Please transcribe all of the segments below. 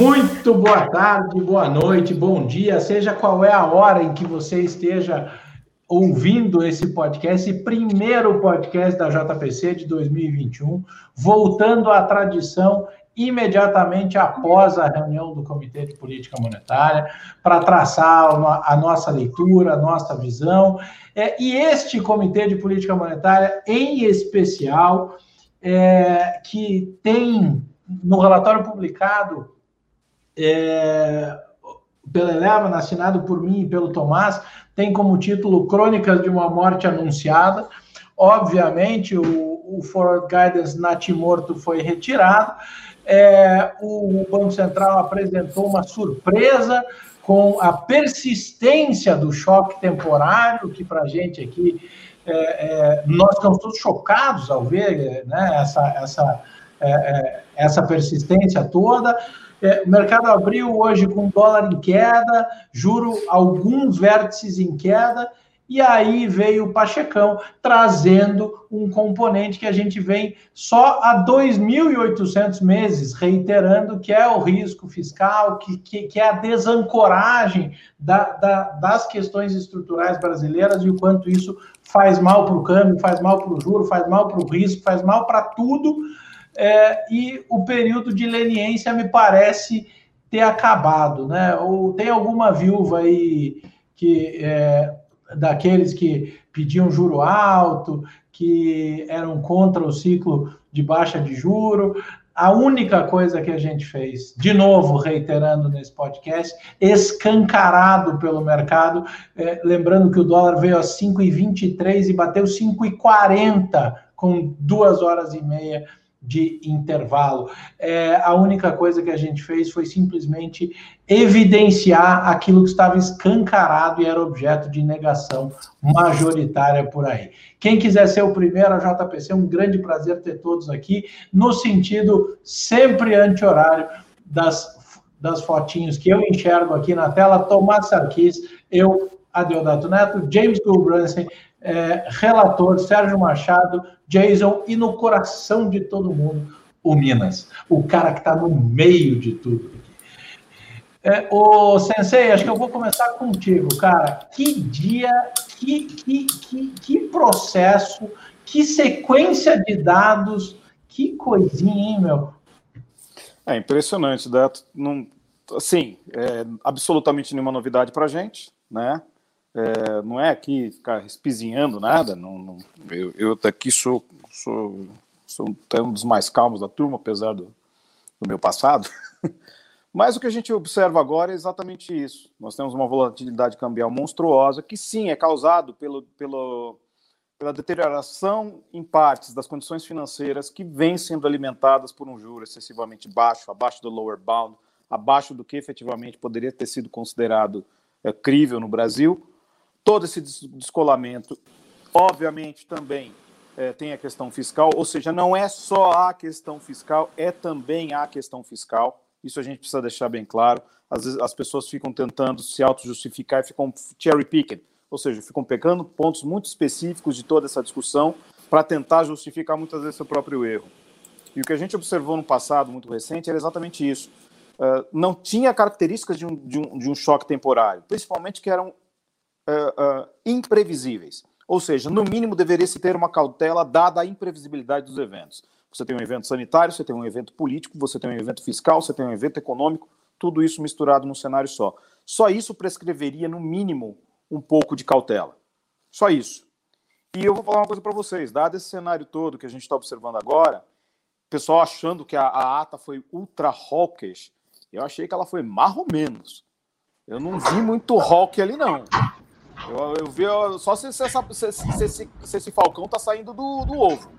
Muito boa tarde, boa noite, bom dia, seja qual é a hora em que você esteja ouvindo esse podcast, esse primeiro podcast da JPC de 2021, voltando à tradição imediatamente após a reunião do Comitê de Política Monetária, para traçar a nossa leitura, a nossa visão. É, e este Comitê de Política Monetária, em especial, é, que tem no relatório publicado é, pela Eleven, assinado por mim e pelo Tomás, tem como título Crônicas de uma Morte Anunciada. Obviamente, o, o Forward Guidance Natimorto foi retirado. É, o Banco Central apresentou uma surpresa com a persistência do choque temporário, que para a gente aqui, é, é, nós ficamos todos chocados ao ver né, essa, essa, é, é, essa persistência toda. É, o mercado abriu hoje com dólar em queda, juro alguns vértices em queda, e aí veio o Pachecão trazendo um componente que a gente vem só há 2.800 meses reiterando, que é o risco fiscal, que, que, que é a desancoragem da, da, das questões estruturais brasileiras e o quanto isso faz mal para o câmbio, faz mal para o juro, faz mal para o risco, faz mal para tudo é, e o período de leniência me parece ter acabado, né? Ou tem alguma viúva aí que é, daqueles que pediam juro alto, que eram contra o ciclo de baixa de juro. A única coisa que a gente fez, de novo reiterando nesse podcast, escancarado pelo mercado, é, lembrando que o dólar veio a 5,23 e bateu 5,40 com duas horas e meia de intervalo. É, a única coisa que a gente fez foi simplesmente evidenciar aquilo que estava escancarado e era objeto de negação majoritária por aí. Quem quiser ser o primeiro, a JPC, é um grande prazer ter todos aqui, no sentido sempre anti-horário das, das fotinhos que eu enxergo aqui na tela, Tomás Sarkis, eu, Adeodato Neto, James Gulbransen, é, relator Sérgio Machado, Jason e no coração de todo mundo, o Minas, o cara que está no meio de tudo. É, o Sensei, acho que eu vou começar contigo, cara. Que dia, que, que, que, que processo, que sequência de dados, que coisinha, hein, meu? É impressionante, Dato. Não, assim, é absolutamente nenhuma novidade para gente, né? É, não é aqui ficar espizinhando nada. Não, não, eu, eu daqui sou, sou, sou um dos mais calmos da turma, apesar do, do meu passado. Mas o que a gente observa agora é exatamente isso. Nós temos uma volatilidade cambial monstruosa, que sim é causado pelo, pelo, pela deterioração em partes das condições financeiras que vêm sendo alimentadas por um juro excessivamente baixo, abaixo do lower bound, abaixo do que efetivamente poderia ter sido considerado é, crível no Brasil todo esse descolamento, obviamente, também é, tem a questão fiscal, ou seja, não é só a questão fiscal, é também a questão fiscal. Isso a gente precisa deixar bem claro. Às vezes as pessoas ficam tentando se auto-justificar e ficam cherry picking, ou seja, ficam pegando pontos muito específicos de toda essa discussão para tentar justificar muitas vezes seu próprio erro. E o que a gente observou no passado muito recente era exatamente isso. Uh, não tinha características de um, de, um, de um choque temporário, principalmente que eram uh, uh, imprevisíveis. Ou seja, no mínimo deveria se ter uma cautela dada a imprevisibilidade dos eventos. Você tem um evento sanitário, você tem um evento político, você tem um evento fiscal, você tem um evento econômico, tudo isso misturado num cenário só. Só isso prescreveria, no mínimo, um pouco de cautela. Só isso. E eu vou falar uma coisa para vocês: dado esse cenário todo que a gente está observando agora, pessoal achando que a, a ata foi ultra hawkish, eu achei que ela foi mais ou menos. Eu não vi muito rock ali, não. Eu, eu vi só se, se, essa, se, se, se, esse Falcão tá saindo do, do ovo.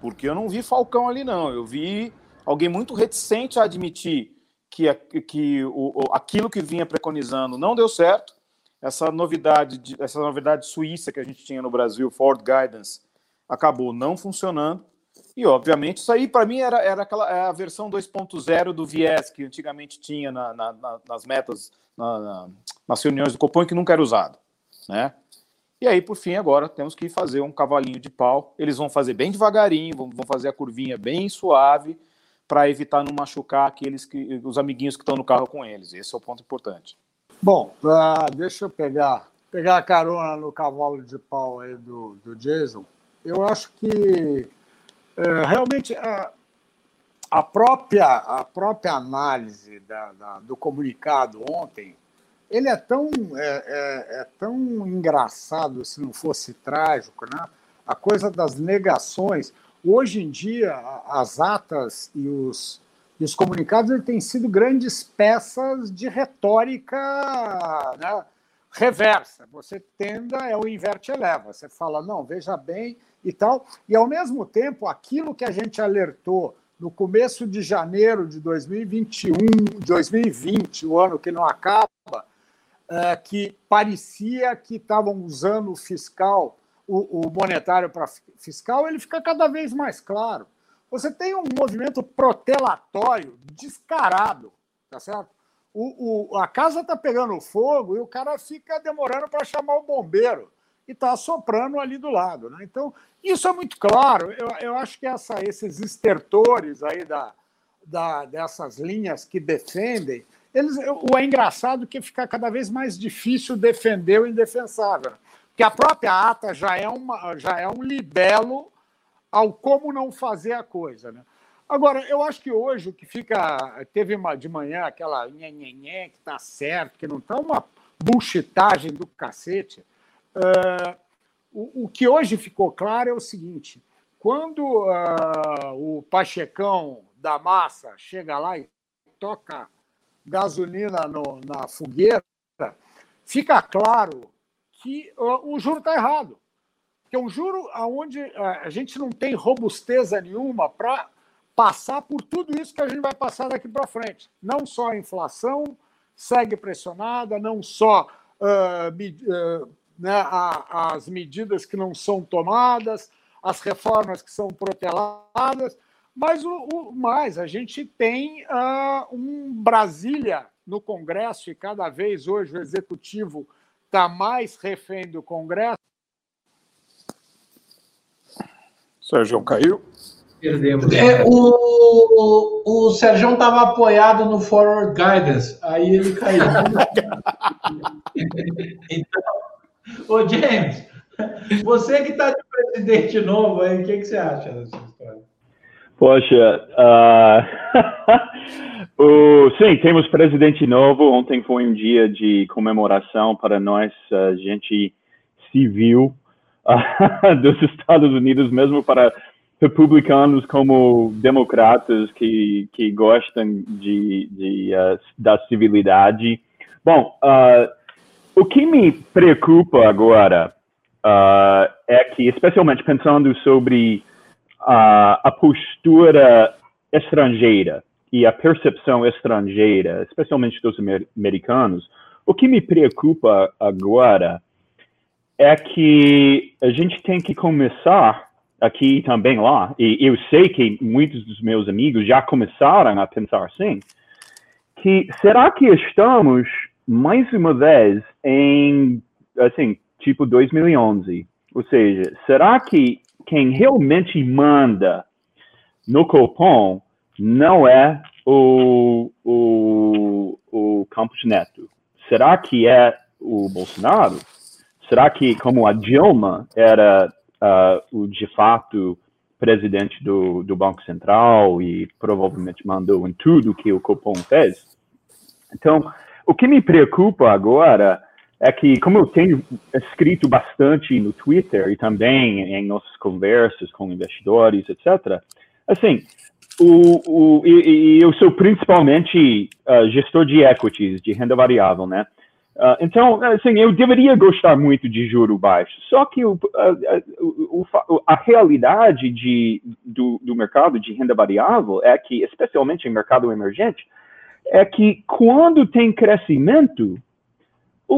Porque eu não vi Falcão ali, não. Eu vi alguém muito reticente a admitir que, que o, aquilo que vinha preconizando não deu certo. Essa novidade, essa novidade suíça que a gente tinha no Brasil, Ford Guidance, acabou não funcionando. E, obviamente, isso aí, para mim, era, era aquela, é a versão 2.0 do viés que antigamente tinha na, na, nas metas, na, nas reuniões do Copom, que nunca era usado né? E aí, por fim, agora temos que fazer um cavalinho de pau. Eles vão fazer bem devagarinho, vão, fazer a curvinha bem suave, para evitar não machucar aqueles que, os amiguinhos que estão no carro com eles. Esse é o ponto importante. Bom, deixa eu pegar, pegar a carona no cavalo de pau aí do, do Jason. Eu acho que uh, realmente a, a, própria, a própria análise da, da, do comunicado ontem ele é tão, é, é, é, tão engraçado, se não fosse trágico, né? a coisa das negações. Hoje em dia, as atas e os, e os comunicados têm sido grandes peças de retórica né, reversa. Você tenda, é o inverte eleva. Você fala, não, veja bem e tal. E, ao mesmo tempo, aquilo que a gente alertou no começo de janeiro de 2021, 2020, o ano que não acaba, que parecia que estavam usando o fiscal o, o monetário para fiscal, ele fica cada vez mais claro. Você tem um movimento protelatório descarado, tá certo? O, o, a casa está pegando fogo e o cara fica demorando para chamar o bombeiro e está soprando ali do lado. Né? Então, isso é muito claro. Eu, eu acho que essa, esses estertores aí da, da, dessas linhas que defendem, eles, o é engraçado que fica cada vez mais difícil defender o indefensável que a própria ata já é, uma, já é um libelo ao como não fazer a coisa. Né? Agora, eu acho que hoje o que fica. Teve uma, de manhã aquela nhenhenhé que está certo, que não está uma bullshitagem do cacete. Uh, o, o, que hoje ficou claro é o seguinte: quando uh, o Pachecão da massa chega lá e toca gasolina no, na fogueira, fica claro que o juro está errado. É um juro onde a gente não tem robusteza nenhuma para passar por tudo isso que a gente vai passar daqui para frente. Não só a inflação segue pressionada, não só uh, uh, né, a, as medidas que não são tomadas, as reformas que são proteladas, mas o, o mais, a gente tem uh, um Brasília no Congresso e cada vez hoje o executivo está mais refém do Congresso. Sérgio caiu. Perdemos. É, o, o, o Sérgio estava apoiado no Forward Guidance, aí ele caiu. então, ô James, você que está de presidente novo aí, o que, que você acha? Poxa, uh... O, sim, temos presidente novo. Ontem foi um dia de comemoração para nós, gente civil uh, dos Estados Unidos, mesmo para republicanos como democratas que, que gostam de, de uh, da civilidade. Bom, o que me preocupa agora é que, especialmente pensando sobre a postura estrangeira, e a percepção estrangeira, especialmente dos americanos, o que me preocupa agora é que a gente tem que começar aqui também lá, e eu sei que muitos dos meus amigos já começaram a pensar assim, que será que estamos mais uma vez em, assim, tipo 2011? Ou seja, será que quem realmente manda no Copom não é o, o, o Campos Neto? Será que é o Bolsonaro? Será que, como a Dilma era uh, o de fato presidente do, do Banco Central e provavelmente mandou em tudo que o Copom fez? Então, o que me preocupa agora é que, como eu tenho escrito bastante no Twitter e também em nossas conversas com investidores, etc., assim, o, o, e, e eu sou principalmente uh, gestor de equities, de renda variável, né? Uh, então, assim, eu deveria gostar muito de juro baixo. Só que o, uh, a realidade de, do, do, mercado de renda variável é que, especialmente em mercado emergente, é que quando tem crescimento,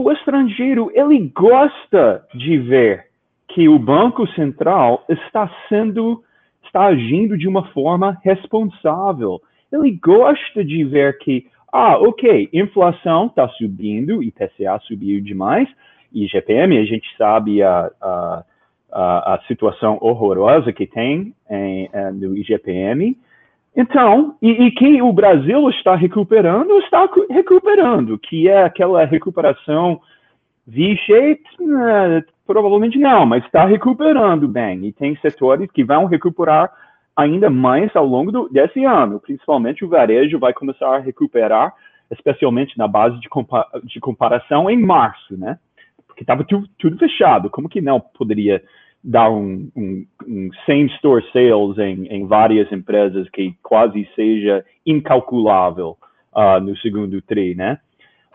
o estrangeiro ele gosta de ver que o Banco Central está sendo está agindo de uma forma responsável. Ele gosta de ver que, ah, ok, inflação está subindo, IPCA subiu demais, e GPM, a gente sabe a, a, a, a situação horrorosa que tem em, em, no IGPM. Então, e, e que o Brasil está recuperando, está recuperando, que é aquela recuperação V-shaped, né, provavelmente não, mas está recuperando bem. E tem setores que vão recuperar ainda mais ao longo do, desse ano, principalmente o varejo vai começar a recuperar, especialmente na base de, compa de comparação em março, né? Porque estava tudo, tudo, fechado, como que não poderia dar um, um, um same-store sales em, em, várias empresas que quase seja incalculável uh, no segundo tri, né?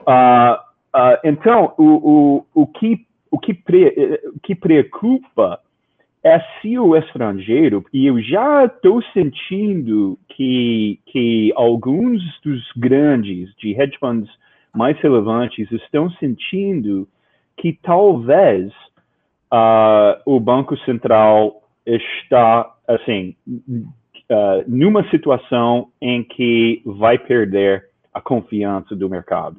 Uh, uh, então, o, o, o, que, o, que pre, o que preocupa é se o estrangeiro, e eu já estou sentindo que, que alguns dos grandes, de hedge funds mais relevantes, estão sentindo que talvez uh, o Banco Central está, assim, uh, numa situação em que vai perder a confiança do mercado.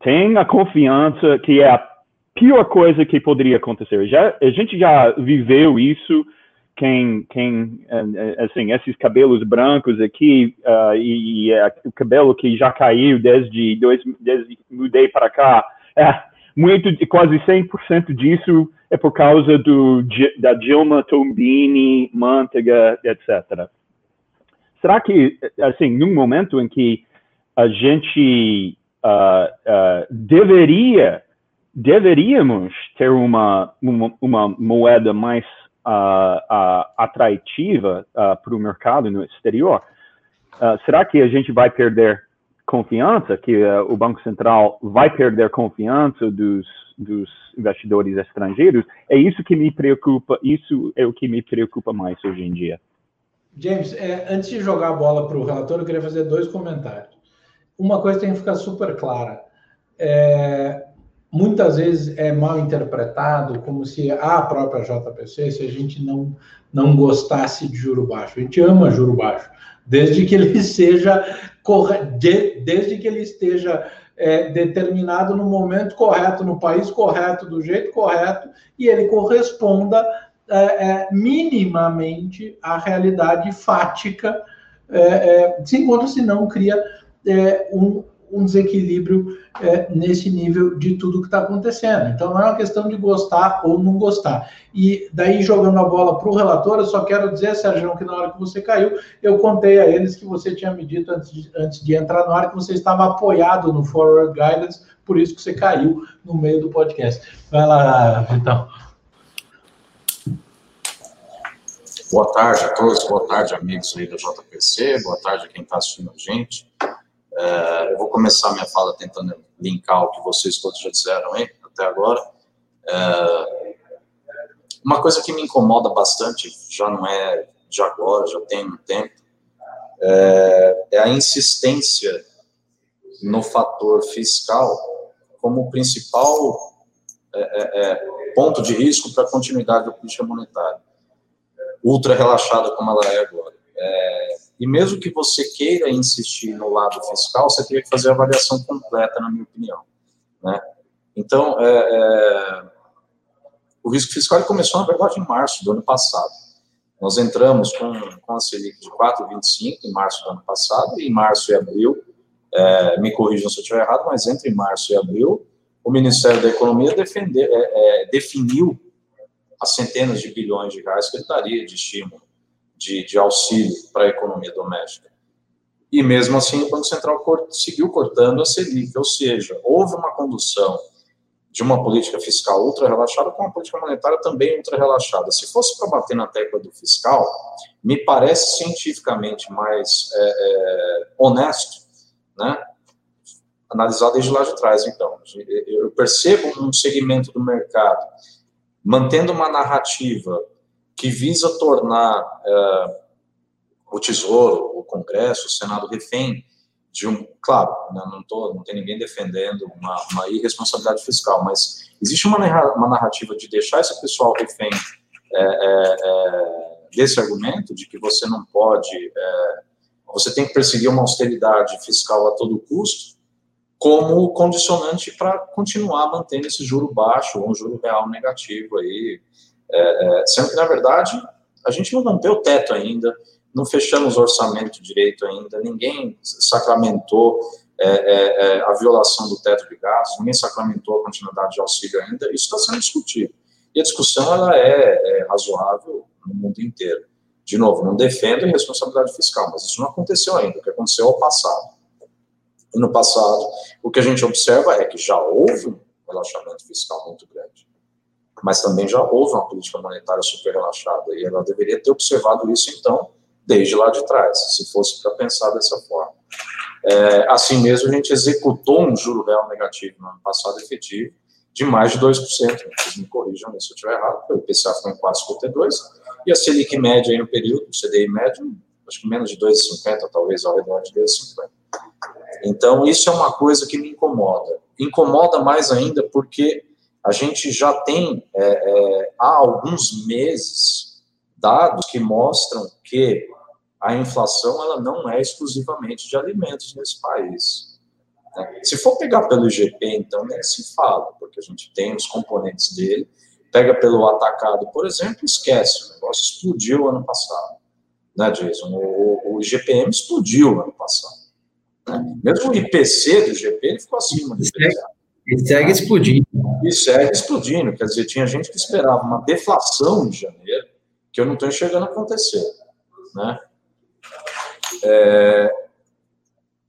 Tem a confiança que é a pior coisa que poderia acontecer. Já, a gente já viveu isso, quem, quem eh, assim, esses cabelos brancos aqui uh, e, e uh, o cabelo que já caiu desde, dois, desde mudei para cá, é, muito, quase 100% disso é por causa do, da Dilma, Tombini, Manteiga, etc. Será que, assim, num momento em que a gente uh, deveria deveríamos ter uma, uma, uma moeda mais uh, uh, atrativa uh, para o mercado no exterior, será que a gente vai perder confiança, que o Banco Central vai perder confiança dos, dos investidores estrangeiros? É isso que me preocupa, isso é o que me preocupa mais hoje em dia. James, é, antes de jogar a bola para o relator, eu queria fazer dois comentários. Uma coisa tem que ficar super clara. É, muitas vezes é mal interpretado como se a própria JPC, se a gente não, não gostasse de juro baixo. A gente ama juro baixo, desde que ele seja desde que ele esteja é, determinado no momento correto, no país correto, do jeito correto, e ele corresponda é, é, minimamente à realidade fática, é, é, se encontra, se não cria é, um, um desequilíbrio é, nesse nível de tudo que está acontecendo. Então, não é uma questão de gostar ou não gostar. E daí, jogando a bola para o relator, eu só quero dizer, Sérgio, que na hora que você caiu, eu contei a eles que você tinha me dito antes de, antes de entrar no ar que você estava apoiado no Forward Guidance, por isso que você caiu no meio do podcast. Vai lá, Vitão. Boa tarde a todos, boa tarde, amigos aí da JPC, boa tarde a quem está assistindo a gente. É, eu vou começar minha fala tentando linkar o que vocês todos já disseram aí até agora. É, uma coisa que me incomoda bastante, já não é de agora, já tem um tempo, é, é a insistência no fator fiscal como principal ponto de risco para a continuidade da política monetária, ultra relaxada como ela é agora. É, e mesmo que você queira insistir no lado fiscal, você teria que fazer a avaliação completa, na minha opinião. Né? Então, é, é, o risco fiscal começou, na verdade, em março do ano passado. Nós entramos com, com a Selic de 4,25 em março do ano passado, e em março e abril, é, me corrijam se eu estiver errado, mas entre março e abril, o Ministério da Economia é, é, definiu as centenas de bilhões de reais que ele daria de estímulo de, de auxílio para a economia doméstica. E mesmo assim, o Banco Central seguiu cortando a Selic, ou seja, houve uma condução de uma política fiscal ultra relaxada com uma política monetária também ultra relaxada. Se fosse para bater na tecla do fiscal, me parece cientificamente mais é, é, honesto, né? Analisar desde lá de trás, então. Eu percebo um segmento do mercado mantendo uma narrativa que visa tornar uh, o Tesouro, o Congresso, o Senado refém de um. Claro, né, não, tô, não tem ninguém defendendo uma, uma irresponsabilidade fiscal, mas existe uma, uma narrativa de deixar esse pessoal refém é, é, é, desse argumento de que você não pode. você tem que perseguir uma austeridade fiscal a todo custo, como condicionante para continuar mantendo esse juro baixo ou um juro real negativo aí, é, é, sendo que, na verdade, a gente não rompeu o teto ainda, não fechamos o orçamento direito ainda, ninguém sacramentou é, é, é, a violação do teto de gastos, ninguém sacramentou a continuidade de auxílio ainda, isso está sendo discutido. E a discussão ela é, é razoável no mundo inteiro. De novo, não defendo a responsabilidade fiscal, mas isso não aconteceu ainda, o que aconteceu ao passado. E no passado, o que a gente observa é que já houve um relaxamento fiscal muito grande, mas também já houve uma política monetária super relaxada, e ela deveria ter observado isso, então, desde lá de trás, se fosse para pensar dessa forma. É, assim mesmo, a gente executou um juro real negativo no ano passado efetivo de mais de 2%. Vocês me corrijam se eu estiver errado, o IPCA ficou em 4,52%, e a Selic média aí no período, o CDI médio, acho que menos de 2,50, talvez ao redor de 2,50. Então, isso é uma coisa que me incomoda. Incomoda mais ainda porque a gente já tem, é, é, há alguns meses, dados que mostram que a inflação ela não é exclusivamente de alimentos nesse país. Né? Se for pegar pelo IGP, então nem se fala, porque a gente tem os componentes dele. Pega pelo atacado, por exemplo, esquece, o negócio explodiu ano passado. Né, Jason? O, o IGPM explodiu ano passado. Né? Mesmo o IPC do IGP ele ficou acima do. E segue explodindo. E segue explodindo. Quer dizer, tinha gente que esperava uma deflação em janeiro, que eu não estou enxergando acontecer. Né? É,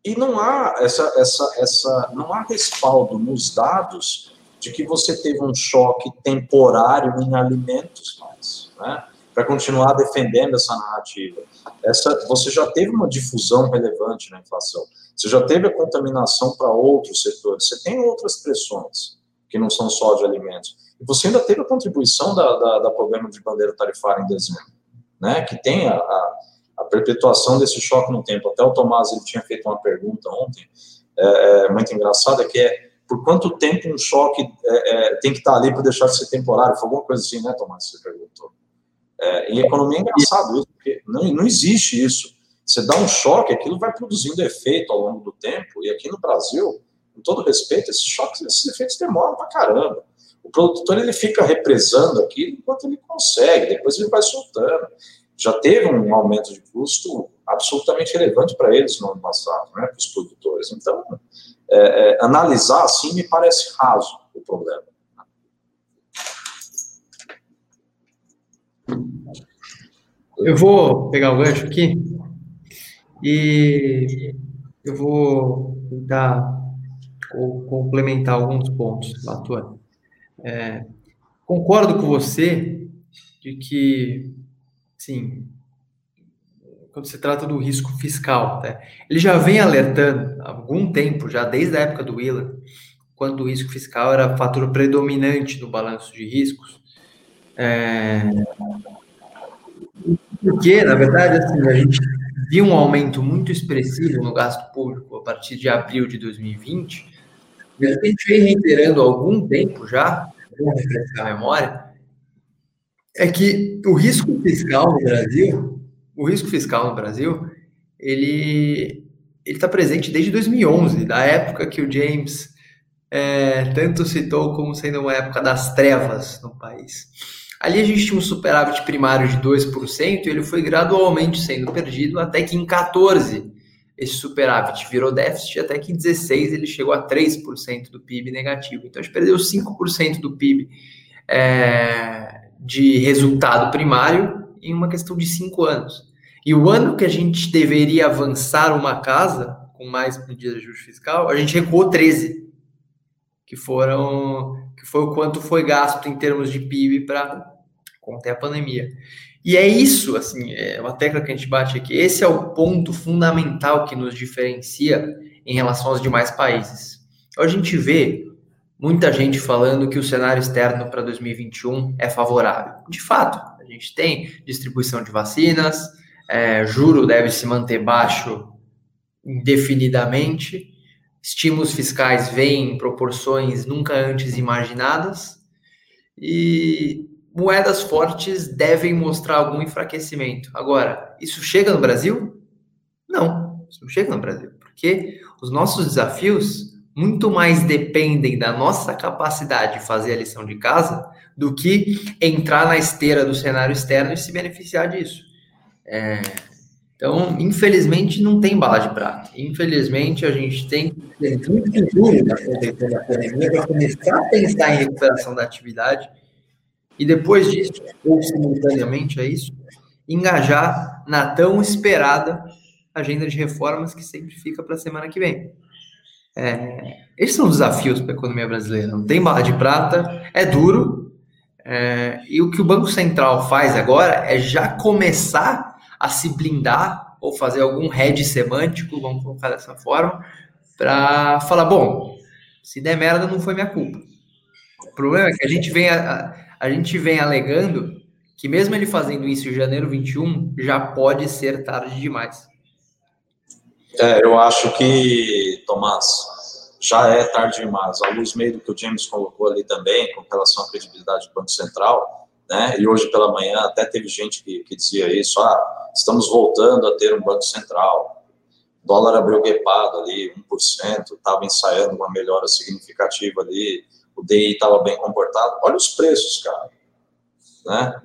e não há essa, essa, essa, não há respaldo nos dados de que você teve um choque temporário em alimentos mais, né? Para continuar defendendo essa narrativa, essa, você já teve uma difusão relevante na inflação, você já teve a contaminação para outros setores, você tem outras pressões que não são só de alimentos, e você ainda teve a contribuição da, da, da problema de bandeira tarifária em dezembro, né? Que tem a, a a perpetuação desse choque no tempo. Até o Tomás ele tinha feito uma pergunta ontem, é, é muito engraçada, que é por quanto tempo um choque é, é, tem que estar ali para deixar de ser temporário? Foi alguma coisa assim, né, Tomás? Você perguntou. É, em economia é engraçado isso, porque não, não existe isso. Você dá um choque, aquilo vai produzindo efeito ao longo do tempo, e aqui no Brasil, com todo respeito, esses choques, esses efeitos demoram para caramba. O produtor ele fica represando aquilo enquanto ele consegue, depois ele vai soltando já teve um aumento de custo absolutamente relevante para eles no ano passado, né, para os produtores. Então, é, é, analisar assim me parece raso o problema. Eu vou pegar o gancho aqui e eu vou tentar complementar alguns pontos, Latuan. É, concordo com você de que Sim. Quando se trata do risco fiscal, né? ele já vem alertando há algum tempo, já desde a época do Wheeler, quando o risco fiscal era fator predominante no balanço de riscos. É... Porque, na verdade, assim, a gente viu um aumento muito expressivo no gasto público a partir de abril de 2020, e a gente vem reiterando há algum tempo já, memória, é que o risco fiscal no Brasil, o risco fiscal no Brasil, ele está presente desde 2011, da época que o James é, tanto citou como sendo uma época das trevas no país. Ali a gente tinha um superávit primário de 2% e ele foi gradualmente sendo perdido até que em 14 esse superávit virou déficit, até que em 16 ele chegou a 3% do PIB negativo. Então a gente perdeu 5% do PIB é, de resultado primário em uma questão de cinco anos. E o ano que a gente deveria avançar uma casa com mais medidas de ajuste fiscal, a gente recuou 13, que foram foi o quanto foi gasto em termos de PIB para conter a pandemia. E é isso, assim, é uma tecla que a gente bate aqui. Esse é o ponto fundamental que nos diferencia em relação aos demais países. A gente vê muita gente falando que o cenário externo para 2021 é favorável. De fato, a gente tem distribuição de vacinas, é, juro deve se manter baixo indefinidamente, estímulos fiscais vêm em proporções nunca antes imaginadas e moedas fortes devem mostrar algum enfraquecimento. Agora, isso chega no Brasil? Não, isso não chega no Brasil, porque os nossos desafios muito mais dependem da nossa capacidade de fazer a lição de casa do que entrar na esteira do cenário externo e se beneficiar disso. É, Então, infelizmente, não tem bala de prata. Infelizmente, a gente tem que ter futuro da pandemia para começar a pensar em recuperação da atividade e depois disso, ou simultaneamente a isso, engajar na tão esperada agenda de reformas que sempre fica para a semana que vem. É, esses são os desafios para a economia brasileira. Não tem bala de prata, é duro. É, e o que o Banco Central faz agora é já começar a se blindar ou fazer algum hedge semântico, vamos colocar dessa forma, para falar: bom, se der merda, não foi minha culpa. O problema é que a gente vem, a, a gente vem alegando que, mesmo ele fazendo isso em janeiro 21, já pode ser tarde demais. É, eu acho que, Tomás, já é tarde demais. A luz meio do que o James colocou ali também, com relação à credibilidade do Banco Central, né? E hoje pela manhã até teve gente que, que dizia isso, ah, estamos voltando a ter um Banco Central. O dólar abriu guepado ali, 1%, estava ensaiando uma melhora significativa ali, o DI estava bem comportado. Olha os preços, cara. Né?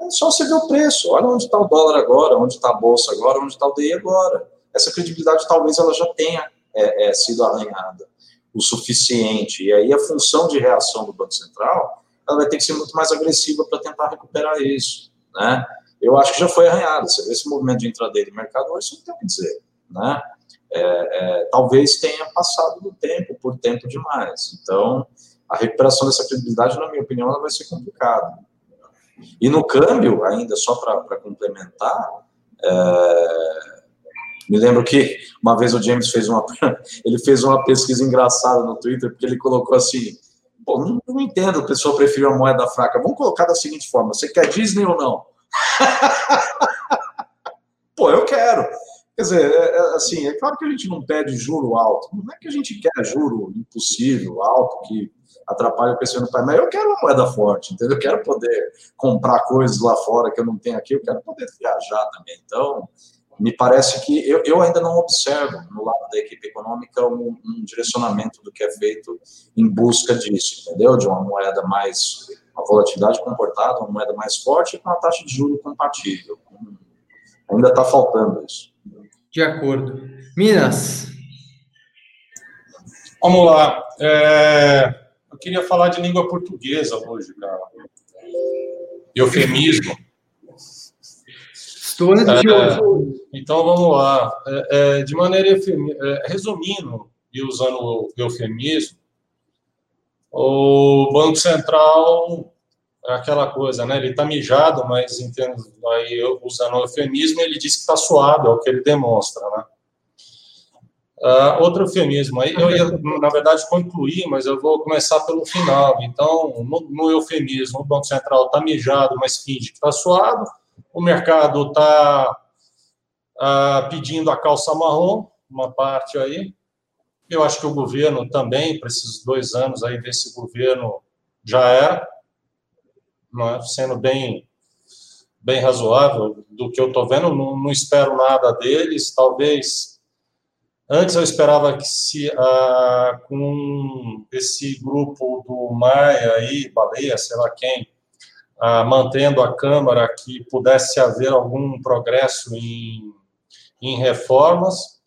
É só você ver o preço. Olha onde está o dólar agora, onde está a bolsa agora, onde está o DI agora essa credibilidade talvez ela já tenha é, é, sido arranhada o suficiente. E aí a função de reação do Banco Central ela vai ter que ser muito mais agressiva para tentar recuperar isso. Né? Eu acho que já foi arranhado. Esse movimento de entrada do mercado hoje, isso não tem o que dizer. Né? É, é, talvez tenha passado do tempo, por tempo demais. Então, a recuperação dessa credibilidade, na minha opinião, ela vai ser complicada. E no câmbio, ainda só para complementar, é, me lembro que uma vez o James fez uma, ele fez uma pesquisa engraçada no Twitter, porque ele colocou assim: Pô, não, não entendo, a pessoa prefere a moeda fraca. Vamos colocar da seguinte forma: você quer Disney ou não? Pô, eu quero. Quer dizer, é, é, assim, é claro que a gente não pede juro alto. Não é que a gente quer juro impossível, alto, que atrapalha o crescimento do país, mas eu quero uma moeda forte, entendeu? Eu quero poder comprar coisas lá fora que eu não tenho aqui, eu quero poder viajar também. Então, me parece que eu, eu ainda não observo no lado da equipe econômica um, um, direcionamento do que é feito em busca disso, entendeu? De uma moeda mais, uma volatilidade comportada, uma moeda mais forte com uma taxa de juros compatível. Ainda está faltando isso. De acordo. Minas. Vamos lá. É, eu queria falar de língua portuguesa hoje, cara. Eufemismo. É, então vamos lá. É, é, de maneira é, resumindo e usando o eufemismo, o Banco Central é aquela coisa, né? Ele está mijado, mas entendo, aí usando o eufemismo, ele diz que está suado, é o que ele demonstra, né? Uh, outro eufemismo, aí eu ia, na verdade, concluir, mas eu vou começar pelo final. Então, no, no eufemismo, o Banco Central está mijado, mas finge que está suado o mercado está ah, pedindo a calça marrom, uma parte aí. Eu acho que o governo também, para esses dois anos aí desse governo, já era, é? sendo bem, bem razoável do que eu estou vendo. Não, não, espero nada deles. Talvez. Antes eu esperava que se ah, com esse grupo do Maia aí, Baleia, sei lá quem, ah, mantendo a Câmara que pudesse haver algum progresso em, em reformas.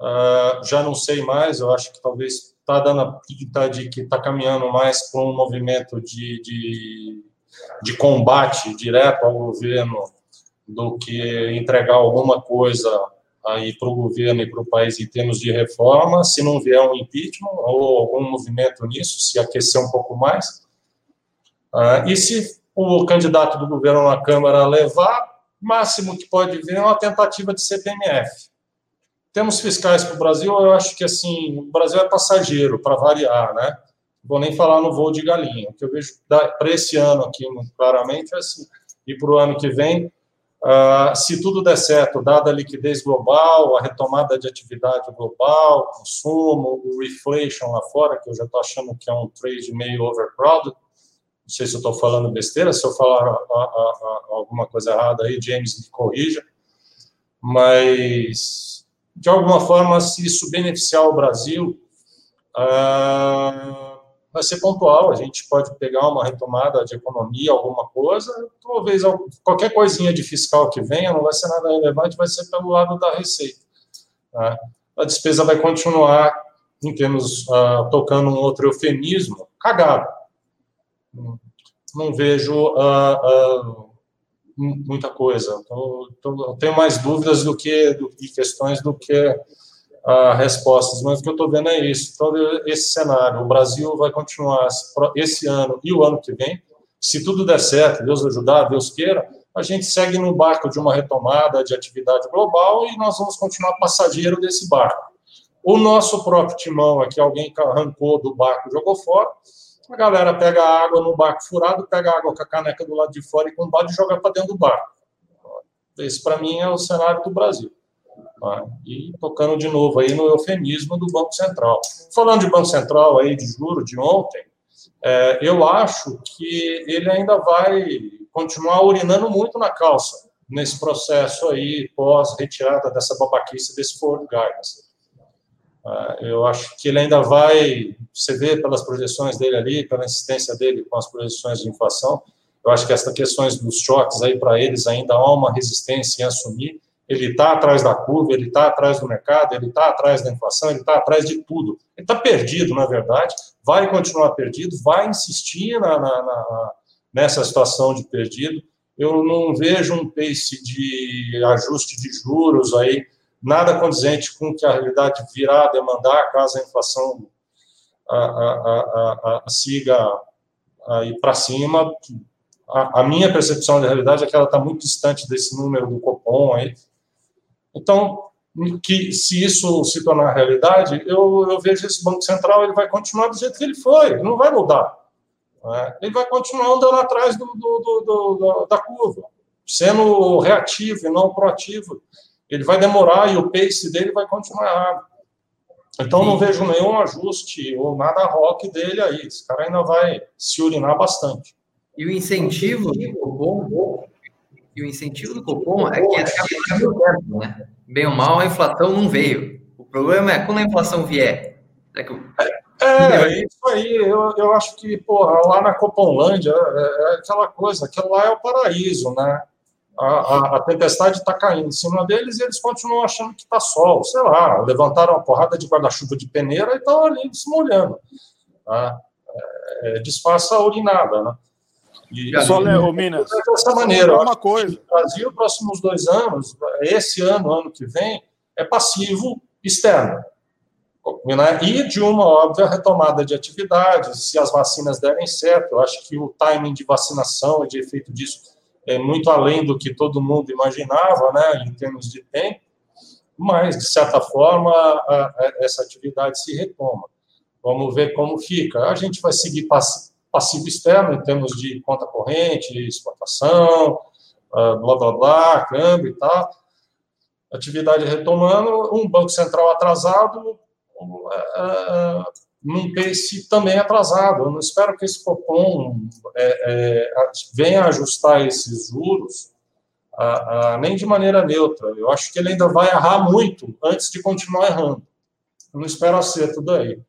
Ah, já não sei mais, eu acho que talvez está dando a pinta de que está caminhando mais para um movimento de, de, de combate direto ao governo do que entregar alguma coisa aí para o governo e para o país em termos de reforma, se não vier um impeachment ou algum movimento nisso, se aquecer um pouco mais. Uh, e se o candidato do governo na Câmara levar, máximo que pode vir é uma tentativa de CPMF. Temos fiscais para o Brasil, eu acho que assim, o Brasil é passageiro, para variar, né? Vou nem falar no voo de galinha. O que eu vejo para esse ano aqui, claramente, é assim, e para o ano que vem, uh, se tudo der certo, dada a liquidez global, a retomada de atividade global, consumo, o reflation lá fora, que eu já estou achando que é um trade meio overcrowded, não sei se eu estou falando besteira, se eu falar a, a, a, alguma coisa errada aí, James me corrija. Mas, de alguma forma, se isso beneficiar o Brasil, ah, vai ser pontual. A gente pode pegar uma retomada de economia, alguma coisa, talvez qualquer coisinha de fiscal que venha não vai ser nada relevante, vai ser pelo lado da receita. Né? A despesa vai continuar, em termos, uh, tocando um outro eufemismo, cagado. Não vejo uh, uh, muita coisa. Então, então, tenho mais dúvidas do que de questões do que a respostas, mas o que eu estou vendo é isso. Todo esse cenário, o Brasil vai continuar esse ano e o ano que vem, se tudo der certo, Deus ajudar, Deus queira, a gente segue no barco de uma retomada de atividade global e nós vamos continuar passageiro desse barco. O nosso próprio timão aqui, alguém arrancou do barco, jogou fora, a galera pega a água no barco furado, pega a água com a caneca do lado de fora e com o balde joga para dentro do barco. Esse, para mim, é o cenário do Brasil. Tá? E tocando de novo aí no eufemismo do Banco Central. Falando de Banco Central aí, de juro de ontem, é, eu acho que ele ainda vai continuar urinando muito na calça nesse processo aí pós-retirada dessa babaquice desse forward guidance. É, eu acho que ele ainda vai, você vê pelas projeções dele ali, pela insistência dele com as projeções de inflação, eu acho que essas questões dos choques aí para eles ainda há uma resistência em assumir, ele está atrás da curva, ele está atrás do mercado, ele está atrás da inflação, ele está atrás de tudo. Ele está perdido, na verdade, vai continuar perdido, vai insistir na, na, na, nessa situação de perdido. Eu não vejo um pace de ajuste de juros aí, nada condizente com que a realidade virá a demandar caso a inflação a, a, a, siga aí para cima. A, minha percepção da realidade é que ela está muito distante desse número do Copom aí, então, que se isso se tornar realidade, eu, eu vejo esse Banco Central ele vai continuar do jeito que ele foi, não vai mudar. Né? Ele vai continuar andando atrás do, do, do, da curva, sendo reativo e não proativo. Ele vai demorar e o pace dele vai continuar errado. Então, não vejo nenhum ajuste ou nada rock dele aí. Esse cara ainda vai se urinar bastante. E o incentivo bom e o incentivo do Copom é que é né? Bem ou mal, a inflação não veio. O problema é quando a inflação vier. É, que... é, é isso aí. Eu, eu acho que, porra, lá na Copomlândia é, é aquela coisa, aquilo lá é o paraíso, né? A, a, a tempestade está caindo em cima deles e eles continuam achando que está sol. Sei lá, levantaram uma porrada de guarda-chuva de peneira e estão ali se molhando. Tá? É, disfarça a urinada, né? E, Só, Léo, Minas, dessa maneira. Uma coisa. O Brasil, próximos dois anos, esse ano, ano que vem, é passivo externo. Né? E de uma óbvia retomada de atividades, se as vacinas derem certo, eu acho que o timing de vacinação e de efeito disso é muito além do que todo mundo imaginava, né, em termos de tempo, mas, de certa forma, a, a, essa atividade se retoma. Vamos ver como fica. A gente vai seguir passivo externo, em termos de conta corrente, exportação, ah, blá, blá, blá, câmbio e tal. Atividade retomando, um Banco Central atrasado, uh, num pace também atrasado. Eu não espero que esse Copom é, é, venha ajustar esses juros uh, uh, nem de maneira neutra. Eu acho que ele ainda vai errar muito antes de continuar errando. Eu não espero acerto daí.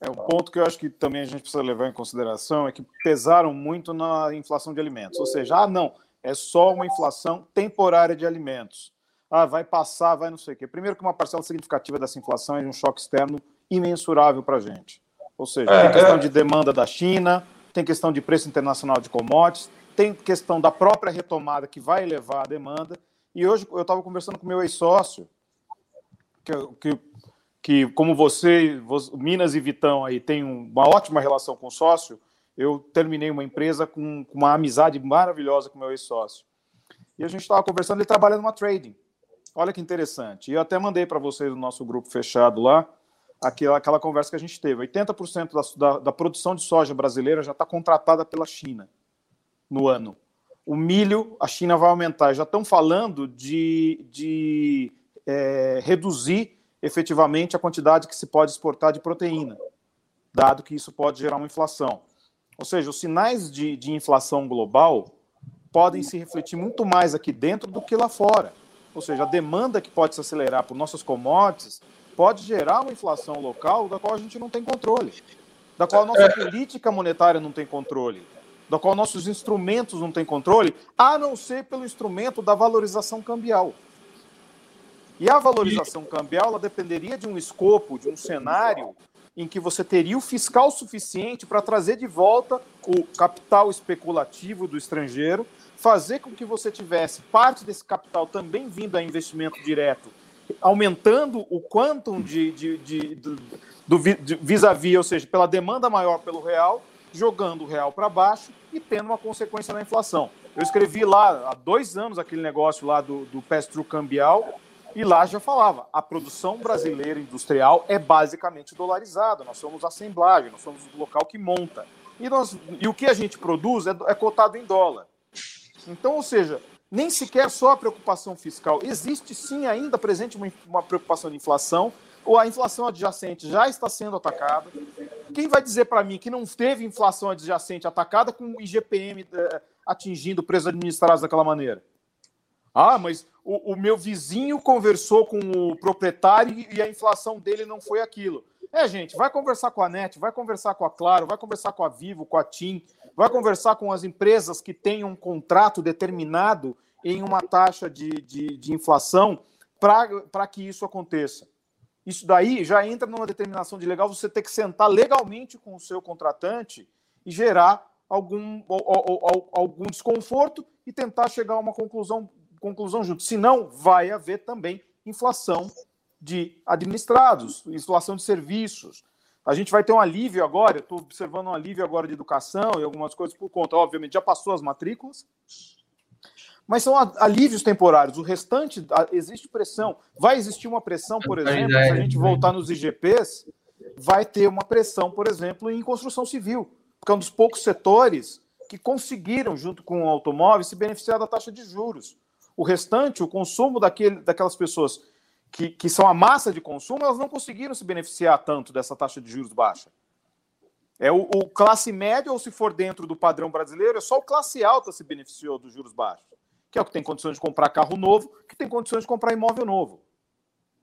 É, um ponto que eu acho que também a gente precisa levar em consideração é que pesaram muito na inflação de alimentos. Ou seja, ah, não, é só uma inflação temporária de alimentos. Ah, vai passar, vai não sei o quê. Primeiro que uma parcela significativa dessa inflação é de um choque externo imensurável para a gente. Ou seja, é, tem questão é... de demanda da China, tem questão de preço internacional de commodities, tem questão da própria retomada que vai elevar a demanda. E hoje eu estava conversando com meu ex-sócio, que, que que, como você, Minas e Vitão aí tem uma ótima relação com o sócio, eu terminei uma empresa com, com uma amizade maravilhosa com meu ex-sócio. E a gente estava conversando, ele trabalha numa trading. Olha que interessante. E eu até mandei para vocês no nosso grupo fechado lá, aquela, aquela conversa que a gente teve. 80% da, da, da produção de soja brasileira já está contratada pela China no ano. O milho, a China vai aumentar. Já estão falando de, de é, reduzir efetivamente a quantidade que se pode exportar de proteína, dado que isso pode gerar uma inflação. Ou seja, os sinais de, de inflação global podem se refletir muito mais aqui dentro do que lá fora. Ou seja, a demanda que pode se acelerar por nossas commodities pode gerar uma inflação local da qual a gente não tem controle. da qual a nossa política monetária não tem controle, da qual nossos instrumentos não têm controle, a não ser pelo instrumento da valorização cambial. E a valorização cambial ela dependeria de um escopo, de um cenário em que você teria o fiscal suficiente para trazer de volta o capital especulativo do estrangeiro, fazer com que você tivesse parte desse capital também vindo a investimento direto, aumentando o quantum de, de, de, de do vis-à-vis, -vis, ou seja, pela demanda maior pelo real, jogando o real para baixo e tendo uma consequência na inflação. Eu escrevi lá há dois anos aquele negócio lá do, do pass-through cambial, e lá já falava, a produção brasileira industrial é basicamente dolarizada, nós somos assemblagem, nós somos o local que monta. E, nós, e o que a gente produz é, é cotado em dólar. Então, ou seja, nem sequer só a preocupação fiscal. Existe sim ainda presente uma, uma preocupação de inflação, ou a inflação adjacente já está sendo atacada. Quem vai dizer para mim que não teve inflação adjacente atacada com o IGPM eh, atingindo preços administrados daquela maneira? Ah, mas o, o, meu vizinho conversou com o proprietário e a inflação dele não foi aquilo. É, gente, vai conversar com a NET, vai conversar com a Claro, vai conversar com a Vivo, com a TIM, vai conversar com as empresas que têm um contrato determinado em uma taxa de, de, de inflação para que isso aconteça. Isso daí já entra numa determinação de legal, você ter que sentar legalmente com o seu contratante e gerar algum, algum desconforto e tentar chegar a uma conclusão conclusão junto. Senão, vai haver também inflação de administrados, inflação de serviços. A gente vai ter um alívio agora, estou observando um alívio agora de educação e algumas coisas por conta, obviamente, já passou as matrículas, mas são alívios temporários. O restante, existe pressão. Vai existir uma pressão, por exemplo, se a gente voltar nos IGPs, vai ter uma pressão, por exemplo, em construção civil, porque é um dos poucos setores que conseguiram, junto com o automóvel, se beneficiar da taxa de juros. O restante, o consumo daquele, daquelas pessoas que, que são a massa de consumo, elas não conseguiram se beneficiar tanto dessa taxa de juros baixa. É o, o, classe média, ou se for dentro do padrão brasileiro, é só o classe alta se beneficiou dos juros baixos, que é o que tem condições de comprar carro novo, que tem condições de comprar imóvel novo.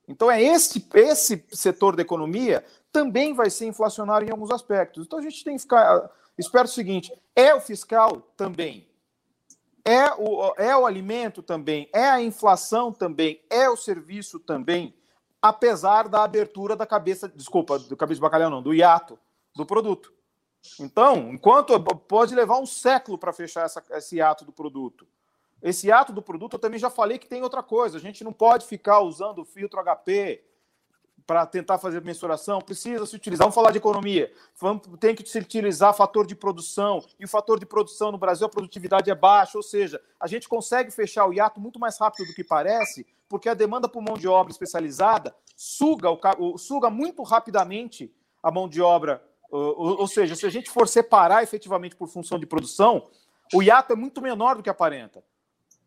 Então é esse, esse setor da economia também vai ser inflacionário em alguns aspectos. Então a gente tem que ficar. Espero o seguinte: é o fiscal também é o, é o alimento também, é a inflação também, é o serviço também, apesar da abertura da cabeça, desculpa, do cabeça de bacalhau não, do hiato do produto. Então, enquanto pode levar um século para fechar essa, esse ato do produto. Esse ato do produto, eu também já falei que tem outra coisa. A gente não pode ficar usando o filtro HP, para tentar fazer mensuração, precisa se utilizar. Vamos falar de economia. Vamos, tem que se utilizar fator de produção. E o fator de produção no Brasil, a produtividade é baixa. Ou seja, a gente consegue fechar o hiato muito mais rápido do que parece, porque a demanda por mão de obra especializada suga, o, suga muito rapidamente a mão de obra. Ou, ou seja, se a gente for separar efetivamente por função de produção, o hiato é muito menor do que aparenta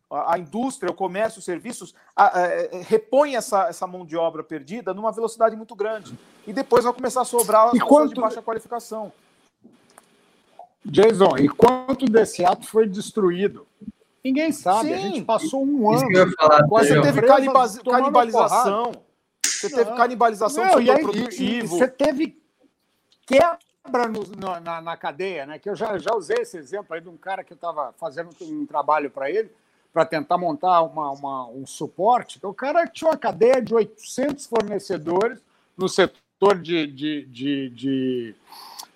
a indústria, o comércio, os serviços a, a, a, repõe essa, essa mão de obra perdida numa velocidade muito grande. E depois vai começar a sobrar as pessoas de baixa qualificação. Jason, e quanto desse ato foi destruído? Ninguém sabe. Sim. A gente passou um ano. Você teve canibalização. Você teve canibalização do setor produtivo. você teve quebra no, no, na, na, cadeia, né? Que eu já, já usei esse exemplo aí de um cara que estava fazendo um trabalho para ele para tentar montar uma, uma, um suporte. Então, o cara tinha uma cadeia de 800 fornecedores no setor de, de, de, de,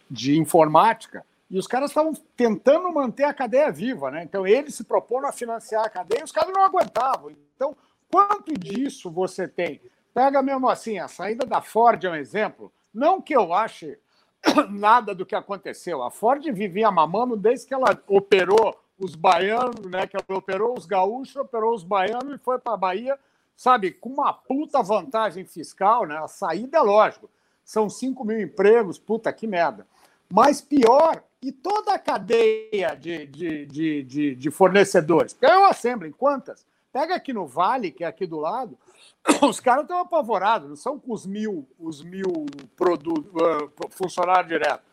de informática e os caras estavam tentando manter a cadeia viva, né? Então, eles se proporam a financiar a cadeia e os caras não aguentavam. Então, quanto disso você tem? Pega mesmo assim, a saída da Ford é um exemplo. Não que eu ache nada do que aconteceu. A Ford vivia mamando desde que ela operou os baianos, né? Que operou os gaúchos, operou os baianos e foi para a Bahia, sabe, com uma puta vantagem fiscal, né? A saída é lógico. São 5 mil empregos, puta que merda. Mas pior, e toda a cadeia de, de, de, de, de fornecedores. Porque eu assemblo em quantas? Pega aqui no Vale, que é aqui do lado, os caras estão apavorados, não são com os mil, os mil produtos, uh, funcionários diretos.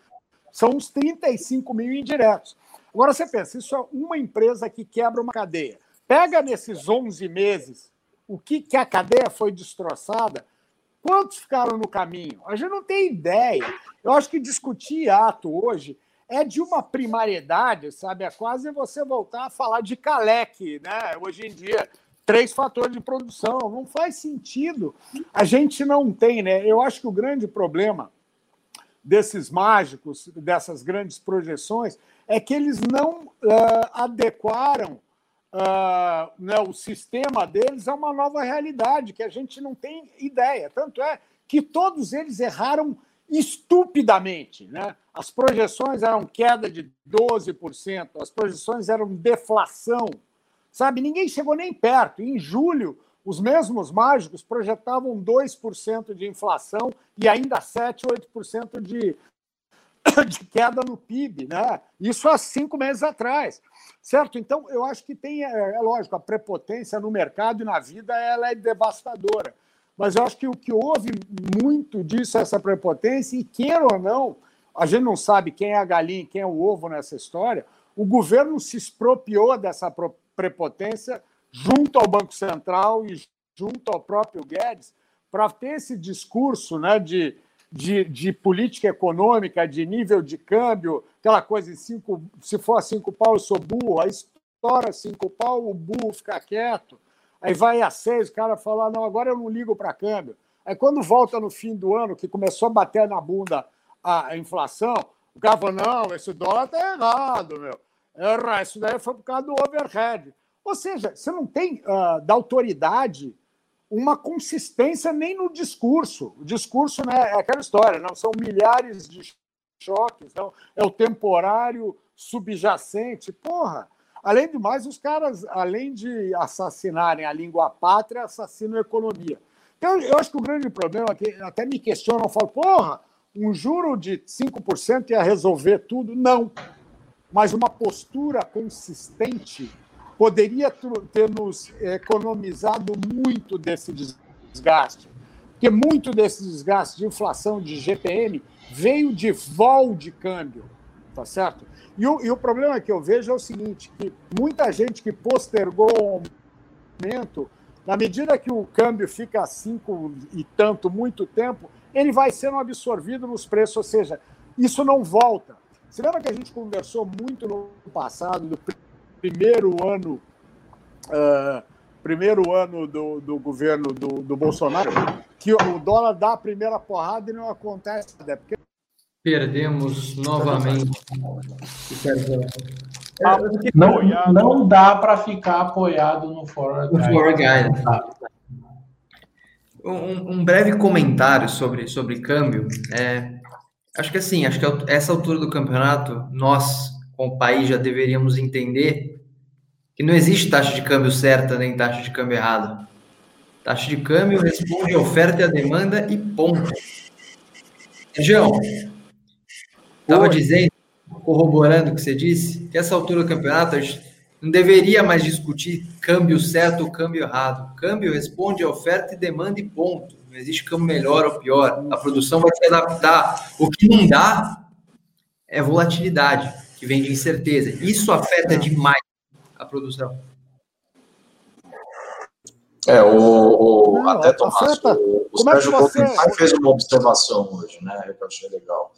São uns 35 mil indiretos. Agora você pensa, isso é uma empresa que quebra uma cadeia. Pega nesses 11 meses o que, que a cadeia foi destroçada, Quantos ficaram no caminho? A gente não tem ideia. Eu acho que discutir ato hoje é de uma primariedade, sabe? É quase você voltar a falar de Calec, né? Hoje em dia, três fatores de produção. Não faz sentido. A gente não tem, né? Eu acho que o grande problema desses mágicos, dessas grandes projeções, é que eles não uh, adequaram uh, né, o sistema deles a uma nova realidade que a gente não tem ideia. Tanto é que todos eles erraram estupidamente. Né? As projeções eram queda de 12%, as projeções eram deflação. Sabe, ninguém chegou nem perto. Em julho, os mesmos mágicos projetavam 2% de inflação e ainda 7, 8% de de queda no PIB, né? Isso há cinco meses atrás, certo? Então, eu acho que tem, é, é lógico, a prepotência no mercado e na vida ela é devastadora. Mas eu acho que o que houve muito disso, essa prepotência, e queira ou não, a gente não sabe quem é a galinha e quem é o ovo nessa história, o governo se expropriou dessa prepotência junto ao Banco Central e junto ao próprio Guedes para ter esse discurso né, de de, de política econômica, de nível de câmbio, aquela coisa, cinco, se for a cinco pau, eu sou burro, aí estoura cinco pau, o burro fica quieto, aí vai a seis, o cara fala, não, agora eu não ligo para câmbio. Aí quando volta no fim do ano, que começou a bater na bunda a inflação, o cara fala, não, esse dólar está errado, meu. Isso daí foi por causa do overhead. Ou seja, você não tem uh, da autoridade uma consistência nem no discurso. O discurso né, é aquela história, não são milhares de choques, não, é o temporário subjacente. Porra! Além do mais, os caras, além de assassinarem a língua pátria, assassinam a economia. Então, eu acho que o grande problema é que até me questionam, falam, porra, um juro de 5% ia resolver tudo? Não. Mas uma postura consistente poderia ter nos economizado muito desse desgaste. Porque muito desse desgaste de inflação de GPM veio de vol de câmbio, tá certo? E o, e o problema que eu vejo é o seguinte, que muita gente que postergou o aumento, na medida que o câmbio fica a cinco e tanto muito tempo, ele vai sendo absorvido nos preços, ou seja, isso não volta. Você lembra que a gente conversou muito no passado do primeiro ano uh, primeiro ano do, do governo do, do, Bolsonaro, que o dólar dá a primeira porrada e não acontece nada. Porque... Perdemos novamente. Ah, não, não dá para ficar apoiado no Forward Guide. Forward Guide. Um, um, breve comentário sobre, sobre câmbio. É, acho que assim, acho que essa altura do campeonato, nós, como país, já deveríamos entender que não existe taxa de câmbio certa nem taxa de câmbio errada. Taxa de câmbio responde a oferta e a demanda e ponto. João, estava dizendo, corroborando o que você disse, que essa altura do campeonato a gente não deveria mais discutir câmbio certo ou câmbio errado. Câmbio responde a oferta e demanda e ponto. Não existe câmbio melhor ou pior. A produção vai se adaptar. O que não dá é volatilidade, que vem de incerteza. Isso afeta demais produção. É, o, o Não, até Tomás, o, o é Sérgio você... fez uma observação hoje, né, que eu achei legal.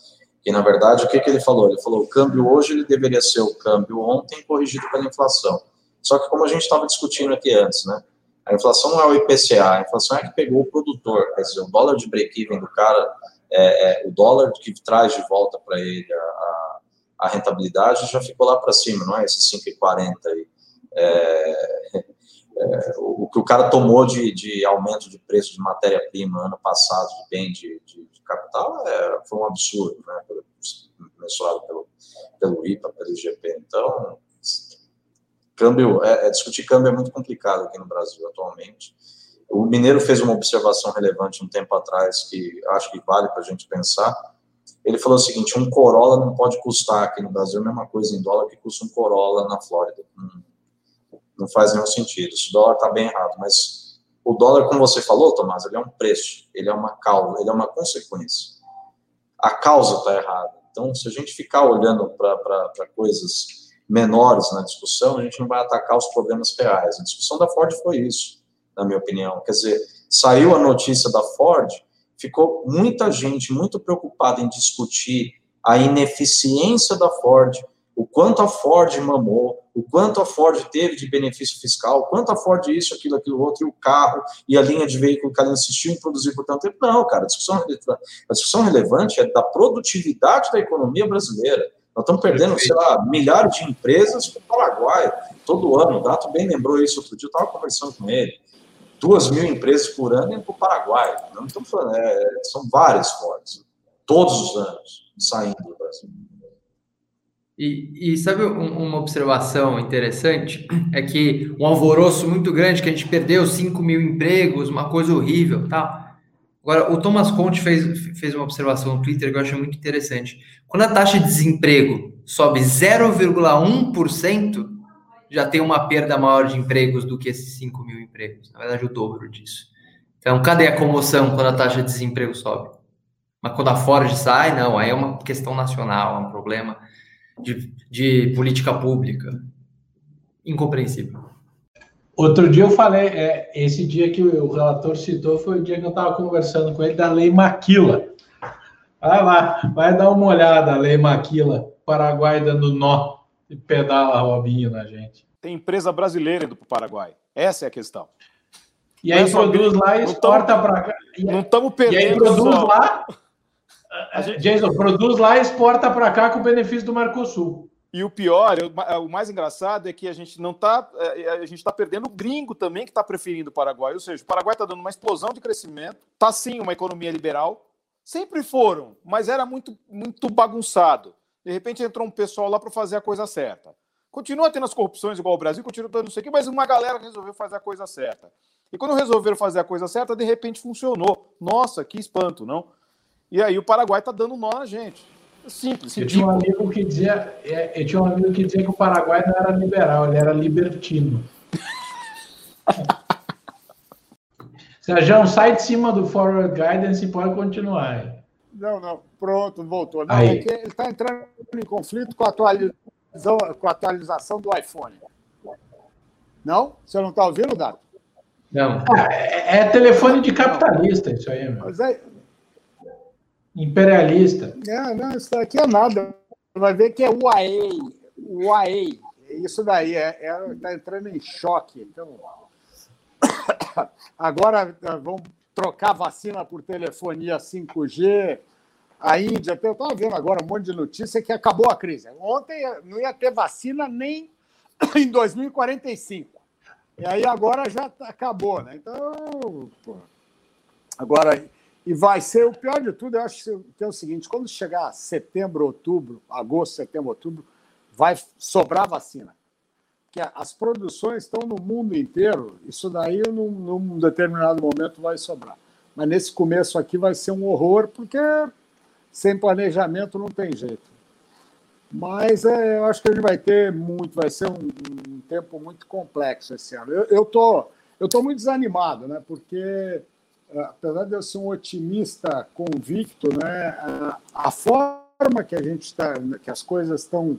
E, na verdade, o que, que ele falou? Ele falou, o câmbio hoje ele deveria ser o câmbio ontem corrigido pela inflação. Só que, como a gente estava discutindo aqui antes, né, a inflação não é o IPCA, a inflação é que pegou o produtor, quer dizer, o dólar de break-even do cara, é, é, o dólar que traz de volta para ele a, a, a, rentabilidade já ficou lá para cima, não é esse 5,40 aí. É, é, o que o cara tomou de, de aumento de preço de matéria-prima ano passado, de bem de, de, de capital, é, foi um absurdo, né? mensurado pelo, pelo IPA, pelo IGP. Então, câmbio, é, é, discutir câmbio é muito complicado aqui no Brasil atualmente. O Mineiro fez uma observação relevante um tempo atrás que acho que vale para a gente pensar. Ele falou o seguinte: um Corolla não pode custar aqui no Brasil a mesma coisa em dólar que custa um Corolla na Flórida. Um, não faz nenhum sentido. Esse dólar está bem errado, mas o dólar, como você falou, Tomás, ele é um preço, ele é uma causa, ele é uma consequência. A causa está errada. Então, se a gente ficar olhando para coisas menores na discussão, a gente não vai atacar os problemas reais. A discussão da Ford foi isso, na minha opinião. Quer dizer, saiu a notícia da Ford ficou muita gente muito preocupada em discutir a ineficiência da Ford, o quanto a Ford mamou, o quanto a Ford teve de benefício fiscal, o quanto a Ford isso, aquilo, aquilo outro, e o carro e a linha de veículo que ela insistiu em produzir por tanto tempo. Não, cara, a discussão, a discussão relevante é da produtividade da economia brasileira. Nós estamos perdendo, sei lá, milhares de empresas para o Paraguai todo ano. O Dato bem lembrou isso outro dia, eu estava conversando com ele. Duas mil empresas por ano indo para o Paraguai. Não estamos falando, é, são várias Fords, todos os anos, saindo do Brasil. E, e sabe um, uma observação interessante? É que um alvoroço muito grande, que a gente perdeu 5 mil empregos, uma coisa horrível, tá? Agora, o Thomas Conte fez, fez uma observação no Twitter que eu achei muito interessante. Quando a taxa de desemprego sobe 0,1%, já tem uma perda maior de empregos do que esses 5 mil empregos. Na verdade, o dobro disso. Então, cadê a comoção quando a taxa de desemprego sobe? Mas quando a Ford sai, não, aí é uma questão nacional, é um problema de, de política pública. Incompreensível. Outro dia eu falei, é, esse dia que o relator citou foi o dia que eu estava conversando com ele da Lei Maquila. Vai lá, vai dar uma olhada, a Lei Maquila, Paraguai dando nó e pedala Robinho na gente. Tem empresa brasileira indo para o Paraguai. Essa é a questão. E aí produz lá e exporta para cá. Não estamos perdendo. E aí produz só. lá Jason, produz lá e exporta para cá com o benefício do Mercosul. E o pior, o mais engraçado é que a gente não está, é, a gente está perdendo o gringo também que está preferindo o Paraguai. Ou seja, o Paraguai está dando uma explosão de crescimento, está sim uma economia liberal. Sempre foram, mas era muito, muito bagunçado. De repente entrou um pessoal lá para fazer a coisa certa. Continua tendo as corrupções igual o Brasil, continua tendo não sei o quê, mas uma galera resolveu fazer a coisa certa. E quando resolveram fazer a coisa certa, de repente funcionou. Nossa, que espanto, não? E aí o Paraguai está dando nó na gente. Simples. Eu tinha, um amigo que dizia, é, eu tinha um amigo que dizia que o Paraguai não era liberal, ele era libertino. Sérgio, sai de cima do Forward Guidance e pode continuar. Não, não, pronto, voltou. Não, é ele está entrando em conflito com a, atualização, com a atualização do iPhone. Não? Você não está ouvindo, Dado? Não. É, é, telefone de capitalista, isso aí. Meu. Mas é, Imperialista. É, não, isso daqui é nada. Vai ver que é UAE. UAE. Isso daí é, é, tá entrando em choque. Então, agora eh, vamos trocar vacina por telefonia 5G. A Índia, eu estava vendo agora um monte de notícia que acabou a crise. Ontem não ia ter vacina nem em 2045. E aí agora já acabou, né? Então, pô, agora e vai ser o pior de tudo, eu acho que é o seguinte: quando chegar setembro, outubro, agosto, setembro, outubro, vai sobrar vacina. Porque as produções estão no mundo inteiro, isso daí num, num determinado momento vai sobrar. Mas nesse começo aqui vai ser um horror, porque sem planejamento não tem jeito. Mas é, eu acho que a gente vai ter muito, vai ser um, um tempo muito complexo esse ano. Eu estou eu tô muito desanimado, né? Porque apesar de eu ser um otimista convicto, né, a, a forma que a gente está, que as coisas estão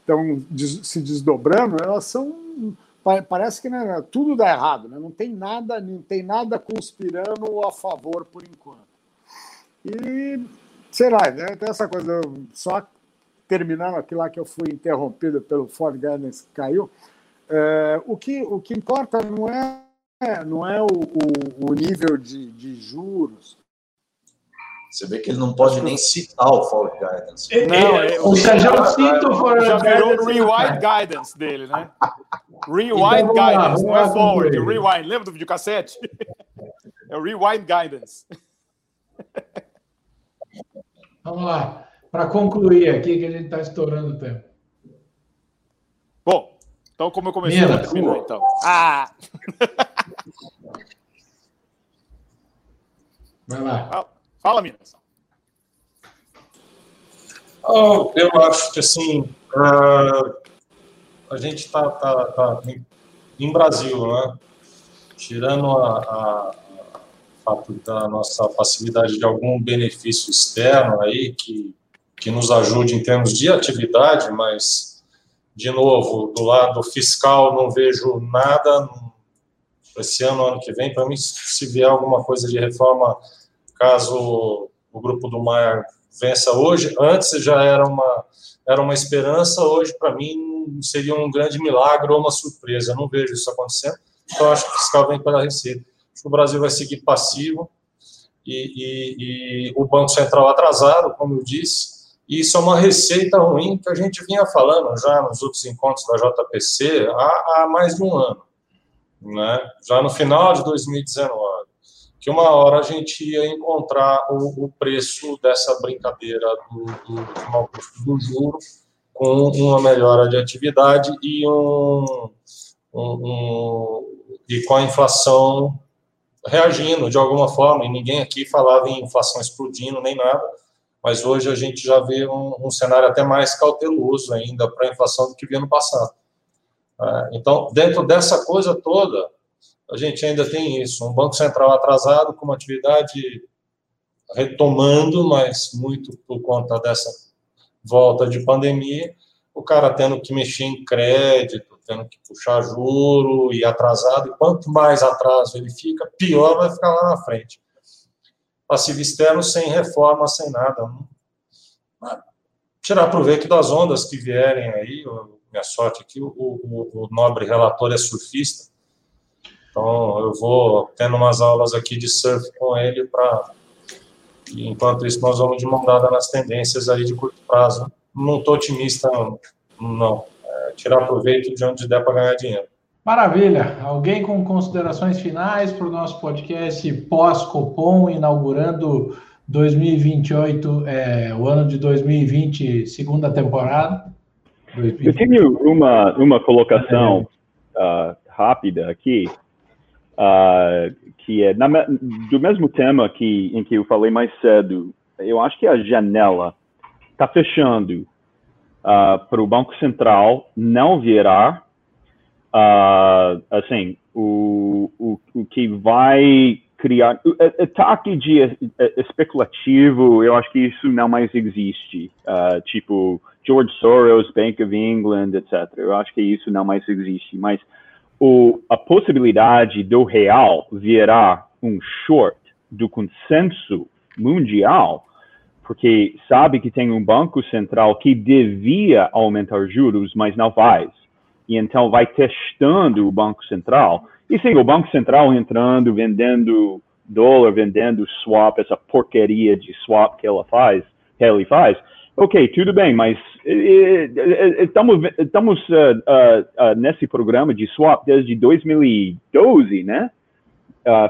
estão se desdobrando, elas são parece que né, tudo dá errado, né? não tem nada, não tem nada conspirando a favor por enquanto. E sei lá, né, tem essa coisa, só terminando aqui lá que eu fui interrompido pelo Ford Guidance que caiu, é, o, que, o que importa não é é, não é o, o, o nível de, de, juros. Você vê que ele não pode nem citar o Forward Guidance. Não, é, o Sérgio cita o Forward Já virou o Rewind Guidance dele, né? Rewind então, Guidance, lá, não é Forward, Rewind. Lembra do videocassete? É o Rewind Guidance. Vamos lá. Para concluir aqui, que a gente está estourando o tempo. Bom, então como eu comecei, Minas, eu terminar, então. Ah! Vai lá. Fala, Minas. Oh, eu acho que assim uh, a gente está tá, tá em Brasil, né? Tirando a, a, a fato da nossa facilidade de algum benefício externo aí que, que nos ajude em termos de atividade, mas de novo do lado fiscal não vejo nada esse ano, ano que vem. Para mim, se vier alguma coisa de reforma caso o grupo do Maia vença hoje. Antes já era uma, era uma esperança, hoje, para mim, seria um grande milagre ou uma surpresa. Eu não vejo isso acontecendo, então acho que o fiscal vem pela Receita. Acho que o Brasil vai seguir passivo e, e, e o Banco Central atrasado, como eu disse. E isso é uma receita ruim que a gente vinha falando já nos outros encontros da JPC há, há mais de um ano, né? já no final de 2019 que uma hora a gente ia encontrar o, o preço dessa brincadeira do, do, do, juro com uma melhora de atividade e, um, um, um, e com a inflação reagindo de alguma forma, e ninguém aqui falava em inflação explodindo nem nada, mas hoje a gente já vê um, um cenário até mais cauteloso ainda para a inflação do que via no passado. É, então, dentro dessa coisa toda, a gente ainda tem isso, um Banco Central atrasado, com uma atividade retomando, mas muito por conta dessa volta de pandemia, o cara tendo que mexer em crédito, tendo que puxar juro e atrasado, e quanto mais atraso ele fica, pior vai ficar lá na frente. Passivo externo sem reforma, sem nada. Tirar proveito das ondas que vierem aí, minha sorte aqui, o, o, o nobre relator é surfista, então, eu vou tendo umas aulas aqui de surf com ele para. Enquanto isso, nós vamos de mão dada nas tendências aí de curto prazo. Não estou otimista, não. É, tirar proveito de onde der para ganhar dinheiro. Maravilha. Alguém com considerações finais para o nosso podcast pós-Copom, inaugurando 2028, é, o ano de 2020, segunda temporada? 2020. Eu tenho uma, uma colocação uh, rápida aqui uh, que é na, do mesmo tema que, em que eu falei mais cedo. Eu acho que a janela está fechando uh, para o Banco Central não virar uh, assim o, o, o que vai criar ataque de especulativo eu acho que isso não mais existe uh, tipo George Soros Bank of England etc eu acho que isso não mais existe mas o, a possibilidade do real virar um short do consenso mundial, porque sabe que tem um banco central que devia aumentar juros, mas não faz. E então vai testando o banco central. E sim, o banco central entrando, vendendo dólar, vendendo swap, essa porcaria de swap que ela faz, que ele faz, Ok, tudo bem, mas eh, eh, eh, estamos, estamos uh, uh, uh, nesse programa de swap desde 2012, né?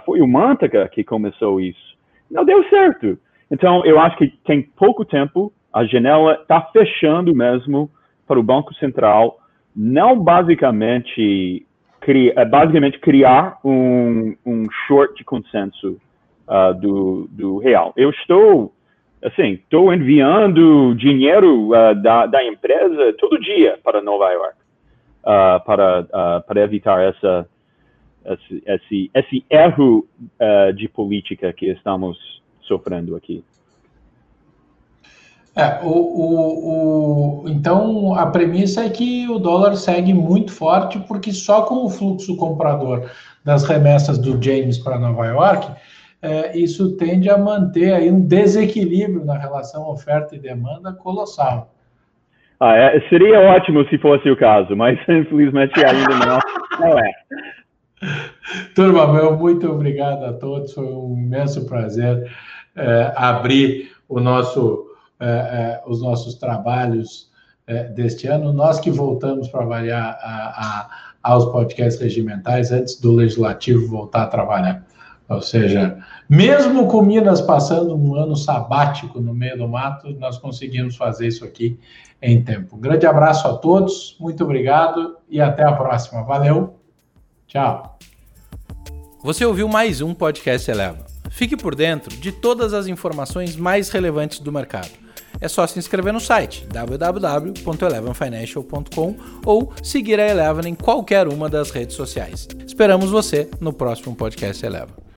foi o Mantaca que começou isso. Não deu certo. Então, eu acho que tem pouco tempo, a janela está fechando mesmo para o Banco Central, não basicamente, cria, basicamente criar um, um short de consenso do, do real. Eu estou assim, estou enviando dinheiro uh, da, da empresa todo dia para Nova York, uh, para, uh, para evitar essa, esse, esse, esse erro de política que estamos sofrendo aqui. É, o, o, o, então, a premissa é que o dólar segue muito forte, porque só com o fluxo comprador das remessas do James para Nova York, é, isso tende a manter aí um desequilíbrio na relação oferta e demanda colossal. Ah, é, seria ótimo se fosse o caso, mas infelizmente ainda não, não é. Turma, meu muito obrigado a todos, foi um imenso prazer é, abrir o nosso, é, é os nossos trabalhos é, deste ano. Nós que voltamos para variar a, a, aos podcasts regimentais antes do Legislativo voltar a trabalhar. Ou seja, mesmo com Minas passando um ano sabático no meio do mato, nós conseguimos fazer isso aqui em tempo. Um grande abraço a todos, muito obrigado e até a próxima. Valeu, tchau. Você ouviu mais um podcast Eleva. Fique por dentro de todas as informações mais relevantes do mercado. É só se inscrever no site www.elevenfinancial.com ou seguir a Eleven em qualquer uma das redes sociais. Esperamos você no próximo podcast Eleva.